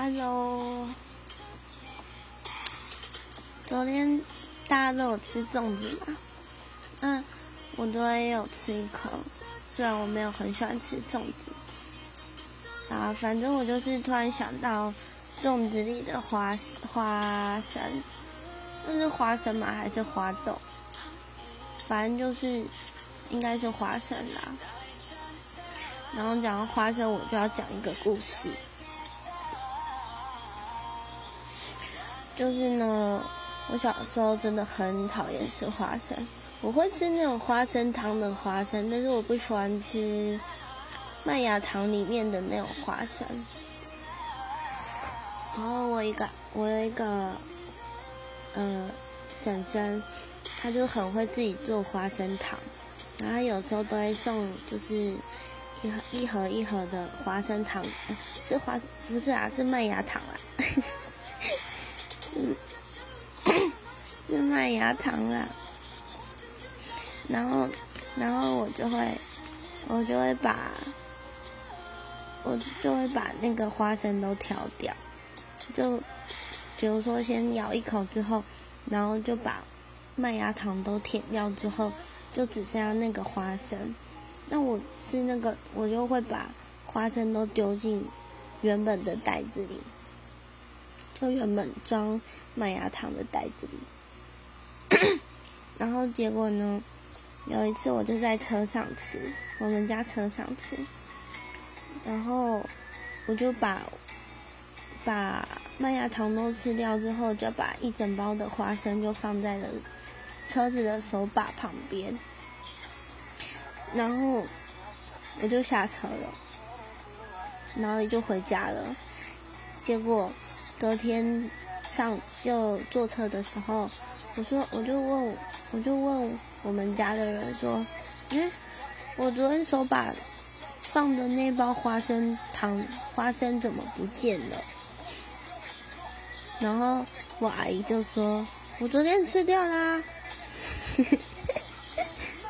Hello，昨天大家都有吃粽子吗？嗯，我昨天也有吃一颗，虽然我没有很喜欢吃粽子。啊，反正我就是突然想到粽子里的花花生，那是花生吗？还是花豆？反正就是应该是花生啦。然后讲到花生，我就要讲一个故事。就是呢，我小时候真的很讨厌吃花生。我会吃那种花生糖的花生，但是我不喜欢吃麦芽糖里面的那种花生。然后我一个，我有一个，呃，婶婶，她就很会自己做花生糖，然后有时候都会送，就是一盒一盒一盒的花生糖，是花不是啊，是麦芽糖啊。是麦芽糖啦，然后，然后我就会，我就会把，我就会把那个花生都挑掉，就，比如说先咬一口之后，然后就把麦芽糖都舔掉之后，就只剩下那个花生。那我吃那个，我就会把花生都丢进原本的袋子里。就原本装麦芽糖的袋子里，然后结果呢，有一次我就在车上吃，我们家车上吃，然后我就把把麦芽糖都吃掉之后，就把一整包的花生就放在了车子的手把旁边，然后我就下车了，然后也就回家了，结果。隔天上就坐车的时候，我说我就问我就问我们家的人说，嗯，我昨天手把放的那包花生糖花生怎么不见了？然后我阿姨就说，我昨天吃掉啦。